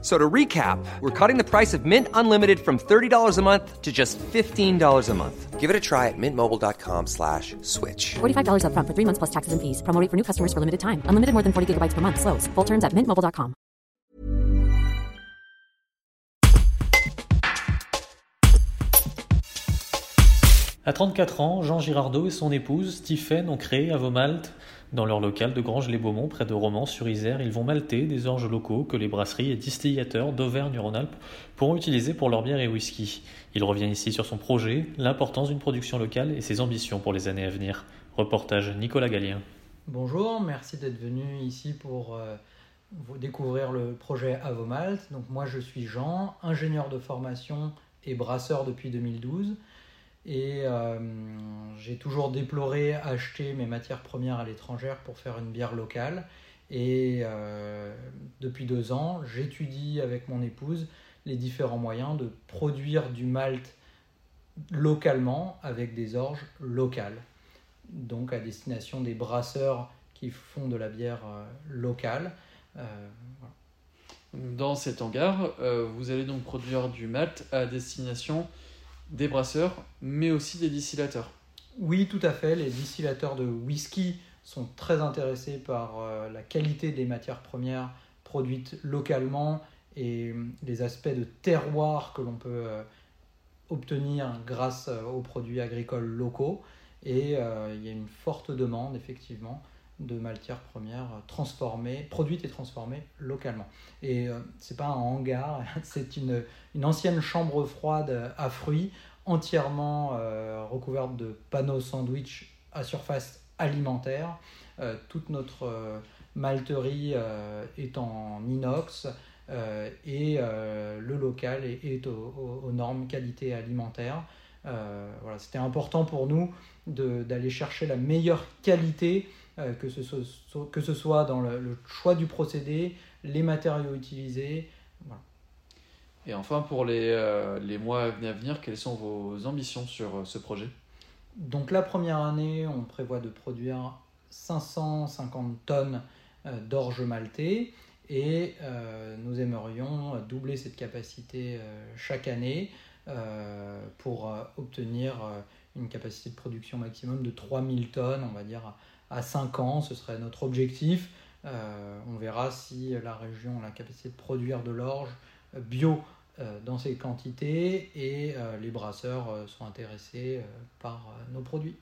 So to recap, we're cutting the price of Mint Unlimited from $30 a month to just $15 a month. Give it a try at mintmobile.com slash switch. $45 upfront for three months plus taxes and fees. Promo rate for new customers for limited time. Unlimited more than 40 gigabytes per month. Slows. Full terms at mintmobile.com. À 34 ans, Jean Girardot et son épouse, Stephen, ont créé Avomalt. Dans leur local de Granges-les-Beaumont, près de Romans-sur-Isère, ils vont malter des orges locaux que les brasseries et distillateurs d'Auvergne-Rhône-Alpes pourront utiliser pour leur bière et whisky. Il revient ici sur son projet, l'importance d'une production locale et ses ambitions pour les années à venir. Reportage Nicolas Gallien. Bonjour, merci d'être venu ici pour euh, découvrir le projet Avomalt. Donc moi je suis Jean, ingénieur de formation et brasseur depuis 2012. Et euh, j'ai toujours déploré acheter mes matières premières à l'étranger pour faire une bière locale. Et euh, depuis deux ans, j'étudie avec mon épouse les différents moyens de produire du malt localement avec des orges locales. Donc à destination des brasseurs qui font de la bière euh, locale. Dans cet hangar, vous allez donc produire du malt à destination des brasseurs, mais aussi des distillateurs. Oui, tout à fait. Les distillateurs de whisky sont très intéressés par euh, la qualité des matières premières produites localement et euh, les aspects de terroir que l'on peut euh, obtenir grâce aux produits agricoles locaux. Et il y a une forte demande, effectivement, de matières premières transformées, produites et transformées localement. Et euh, c'est pas un hangar, c'est une, une, ancienne chambre froide à fruits entièrement euh, recouverte de panneaux sandwich à surface alimentaire. Euh, toute notre malterie est en inox et le local est, aux, normes qualité alimentaire. voilà, C'était important pour nous d'aller chercher la meilleure qualité euh, que, ce soit, que ce soit dans le, choix du procédé, les matériaux utilisés. Et enfin, pour les, euh, les mois à venir, quelles sont vos ambitions sur euh, ce projet? Donc la première année, on prévoit de produire 550 tonnes d'orge maltais et nous aimerions doubler cette capacité chaque année pour obtenir une capacité de production maximum de 3000 tonnes, on va dire à 5 ans, ce serait notre objectif. Euh, on verra si la région a la capacité de produire de l'orge bio euh, dans ces quantités et euh, les brasseurs sont intéressés par nos produits.